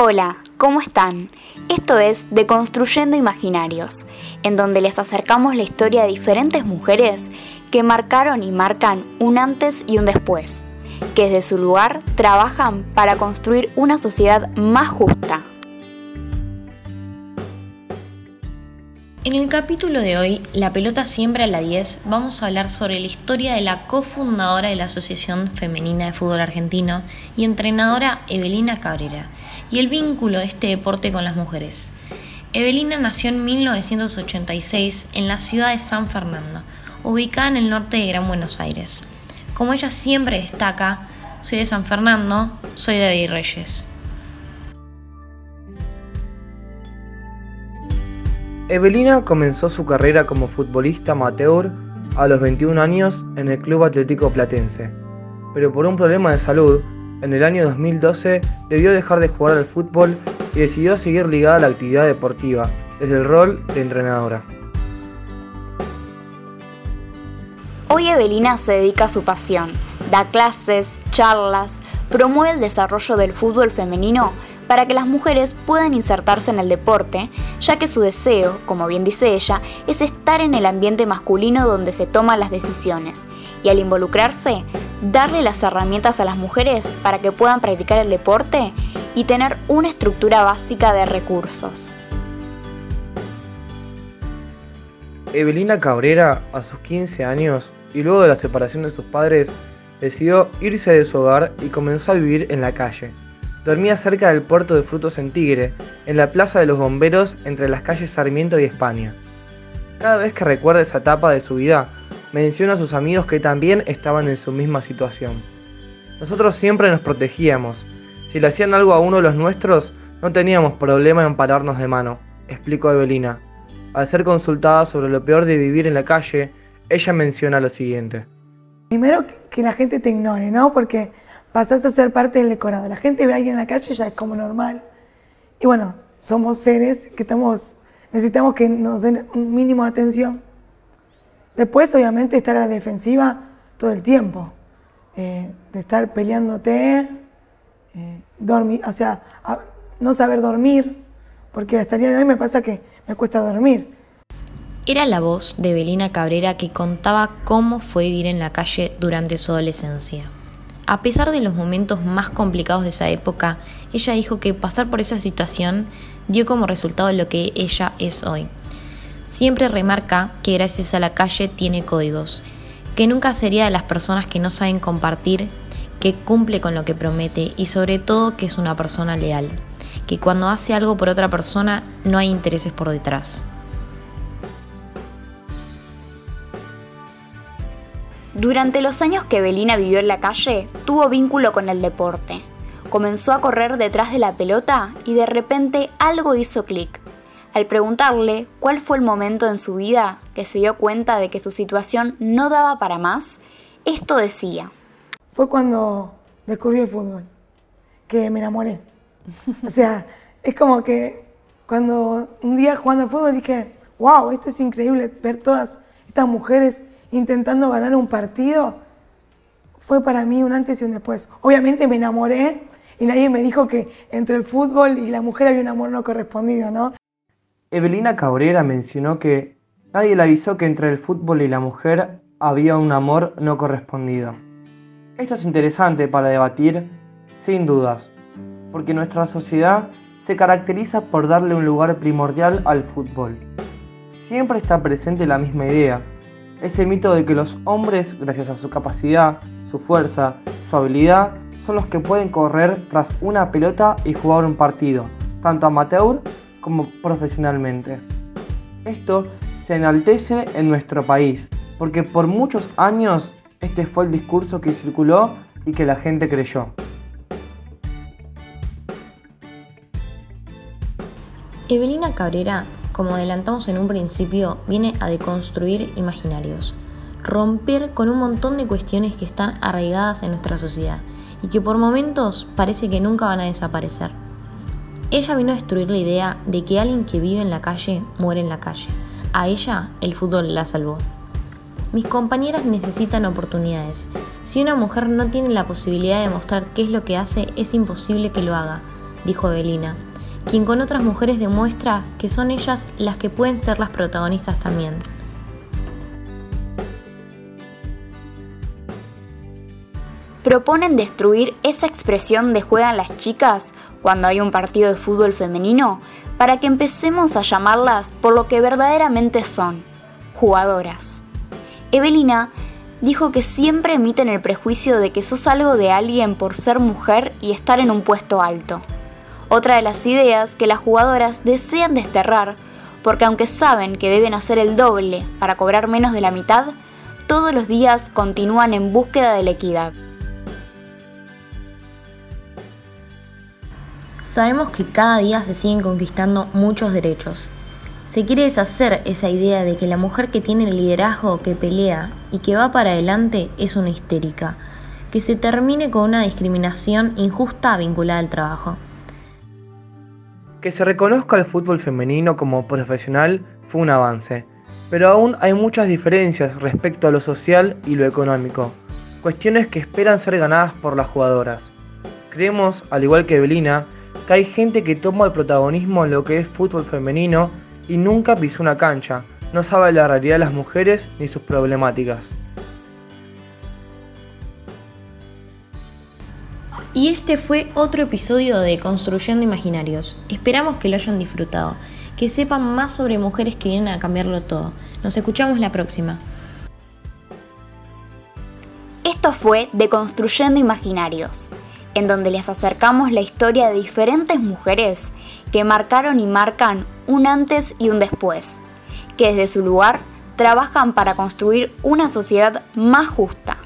Hola, ¿cómo están? Esto es Deconstruyendo Imaginarios, en donde les acercamos la historia de diferentes mujeres que marcaron y marcan un antes y un después, que desde su lugar trabajan para construir una sociedad más justa. En el capítulo de hoy, La pelota siempre a la 10, vamos a hablar sobre la historia de la cofundadora de la Asociación Femenina de Fútbol Argentino y entrenadora Evelina Cabrera, y el vínculo de este deporte con las mujeres. Evelina nació en 1986 en la ciudad de San Fernando, ubicada en el norte de Gran Buenos Aires. Como ella siempre destaca, soy de San Fernando, soy de Virreyes. Evelina comenzó su carrera como futbolista amateur a los 21 años en el Club Atlético Platense, pero por un problema de salud, en el año 2012 debió dejar de jugar al fútbol y decidió seguir ligada a la actividad deportiva, desde el rol de entrenadora. Hoy Evelina se dedica a su pasión, da clases, charlas, promueve el desarrollo del fútbol femenino para que las mujeres puedan insertarse en el deporte, ya que su deseo, como bien dice ella, es estar en el ambiente masculino donde se toman las decisiones, y al involucrarse, darle las herramientas a las mujeres para que puedan practicar el deporte y tener una estructura básica de recursos. Evelina Cabrera, a sus 15 años, y luego de la separación de sus padres, decidió irse de su hogar y comenzó a vivir en la calle dormía cerca del puerto de Frutos en Tigre, en la Plaza de los Bomberos entre las calles Sarmiento y España. Cada vez que recuerda esa etapa de su vida, menciona a sus amigos que también estaban en su misma situación. Nosotros siempre nos protegíamos. Si le hacían algo a uno de los nuestros, no teníamos problema en pararnos de mano, explicó Evelina. Al ser consultada sobre lo peor de vivir en la calle, ella menciona lo siguiente. Primero que la gente te ignore, ¿no? Porque pasás a ser parte del decorado. La gente ve a alguien en la calle ya es como normal. Y bueno, somos seres que estamos, necesitamos que nos den un mínimo de atención. Después, obviamente, estar a la defensiva todo el tiempo. Eh, de estar peleándote, eh, dormir, o sea, no saber dormir, porque hasta el día de hoy me pasa que me cuesta dormir. Era la voz de Belina Cabrera que contaba cómo fue vivir en la calle durante su adolescencia. A pesar de los momentos más complicados de esa época, ella dijo que pasar por esa situación dio como resultado lo que ella es hoy. Siempre remarca que gracias a la calle tiene códigos, que nunca sería de las personas que no saben compartir, que cumple con lo que promete y sobre todo que es una persona leal, que cuando hace algo por otra persona no hay intereses por detrás. Durante los años que Belina vivió en la calle, tuvo vínculo con el deporte. Comenzó a correr detrás de la pelota y de repente algo hizo clic. Al preguntarle cuál fue el momento en su vida que se dio cuenta de que su situación no daba para más, esto decía. Fue cuando descubrí el fútbol, que me enamoré. O sea, es como que cuando un día jugando al fútbol dije, wow, esto es increíble, ver todas estas mujeres intentando ganar un partido, fue para mí un antes y un después. Obviamente me enamoré y nadie me dijo que entre el fútbol y la mujer había un amor no correspondido, ¿no? Evelina Cabrera mencionó que nadie le avisó que entre el fútbol y la mujer había un amor no correspondido. Esto es interesante para debatir, sin dudas, porque nuestra sociedad se caracteriza por darle un lugar primordial al fútbol. Siempre está presente la misma idea, ese mito de que los hombres, gracias a su capacidad, su fuerza, su habilidad, son los que pueden correr tras una pelota y jugar un partido, tanto amateur como profesionalmente. Esto se enaltece en nuestro país, porque por muchos años este fue el discurso que circuló y que la gente creyó. Evelina Cabrera como adelantamos en un principio, viene a deconstruir imaginarios, romper con un montón de cuestiones que están arraigadas en nuestra sociedad y que por momentos parece que nunca van a desaparecer. Ella vino a destruir la idea de que alguien que vive en la calle muere en la calle. A ella el fútbol la salvó. Mis compañeras necesitan oportunidades. Si una mujer no tiene la posibilidad de mostrar qué es lo que hace, es imposible que lo haga. dijo Evelina, quien con otras mujeres demuestra que son ellas las que pueden ser las protagonistas también. proponen destruir esa expresión de juegan las chicas cuando hay un partido de fútbol femenino para que empecemos a llamarlas por lo que verdaderamente son, jugadoras. Evelina dijo que siempre emiten el prejuicio de que sos algo de alguien por ser mujer y estar en un puesto alto. Otra de las ideas que las jugadoras desean desterrar, porque aunque saben que deben hacer el doble para cobrar menos de la mitad, todos los días continúan en búsqueda de la equidad. Sabemos que cada día se siguen conquistando muchos derechos. Se quiere deshacer esa idea de que la mujer que tiene el liderazgo, que pelea y que va para adelante es una histérica, que se termine con una discriminación injusta vinculada al trabajo. Que se reconozca el fútbol femenino como profesional fue un avance, pero aún hay muchas diferencias respecto a lo social y lo económico, cuestiones que esperan ser ganadas por las jugadoras. Creemos, al igual que Evelina, que hay gente que toma el protagonismo en lo que es fútbol femenino y nunca pisó una cancha, no sabe la realidad de las mujeres ni sus problemáticas. Y este fue otro episodio de Construyendo Imaginarios. Esperamos que lo hayan disfrutado, que sepan más sobre mujeres que vienen a cambiarlo todo. Nos escuchamos la próxima. Esto fue de Construyendo Imaginarios en donde les acercamos la historia de diferentes mujeres que marcaron y marcan un antes y un después, que desde su lugar trabajan para construir una sociedad más justa.